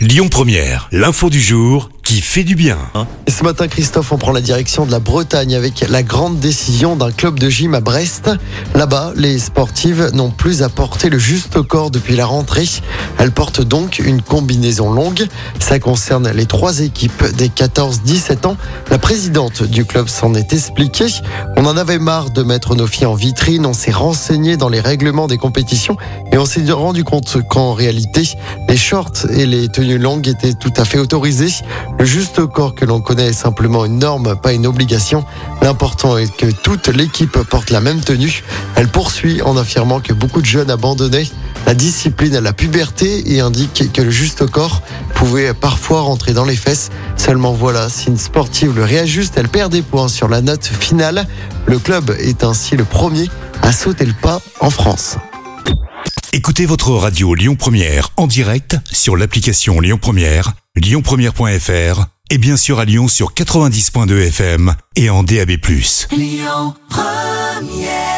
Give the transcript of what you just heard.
Lyon Première, l'info du jour qui fait du bien. Ce matin, Christophe, on prend la direction de la Bretagne avec la grande décision d'un club de gym à Brest. Là-bas, les sportives n'ont plus à porter le juste corps depuis la rentrée. Elles portent donc une combinaison longue. Ça concerne les trois équipes des 14-17 ans. La présidente du club s'en est expliquée. On en avait marre de mettre nos filles en vitrine. On s'est renseigné dans les règlements des compétitions et on s'est rendu compte qu'en réalité, les shorts et les tenues longues étaient tout à fait autorisés. Le juste corps que l'on connaît est simplement une norme, pas une obligation. L'important est que toute l'équipe porte la même tenue. Elle poursuit en affirmant que beaucoup de jeunes abandonnaient la discipline à la puberté et indique que le juste corps pouvait parfois rentrer dans les fesses. Seulement voilà, si une sportive le réajuste, elle perd des points sur la note finale. Le club est ainsi le premier à sauter le pas en France. Écoutez votre radio Lyon Première en direct sur l'application Lyon Première, lyonpremière.fr et bien sûr à Lyon sur 90.2 FM et en DAB+. Lyon Première